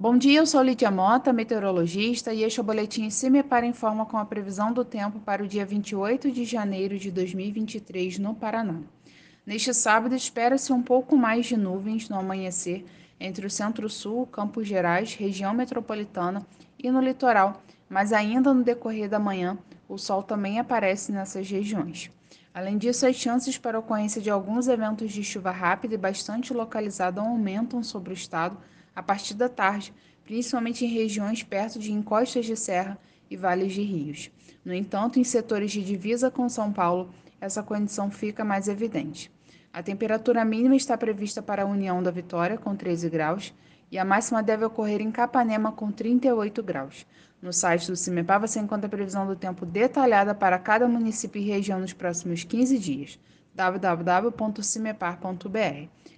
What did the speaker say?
Bom dia, eu sou Lídia Mota, meteorologista, e este é o boletim CIMEPAR Informa com a previsão do tempo para o dia 28 de janeiro de 2023 no Paraná. Neste sábado, espera-se um pouco mais de nuvens no amanhecer entre o centro-sul, Campos Gerais, região metropolitana e no litoral, mas ainda no decorrer da manhã, o sol também aparece nessas regiões. Além disso, as chances para a ocorrência de alguns eventos de chuva rápida e bastante localizada aumentam sobre o estado a partir da tarde, principalmente em regiões perto de encostas de serra e vales de rios. No entanto, em setores de divisa com São Paulo, essa condição fica mais evidente. A temperatura mínima está prevista para a União da Vitória, com 13 graus, e a máxima deve ocorrer em Capanema, com 38 graus. No site do CIMEPAR você encontra a previsão do tempo detalhada para cada município e região nos próximos 15 dias. www.cimepar.br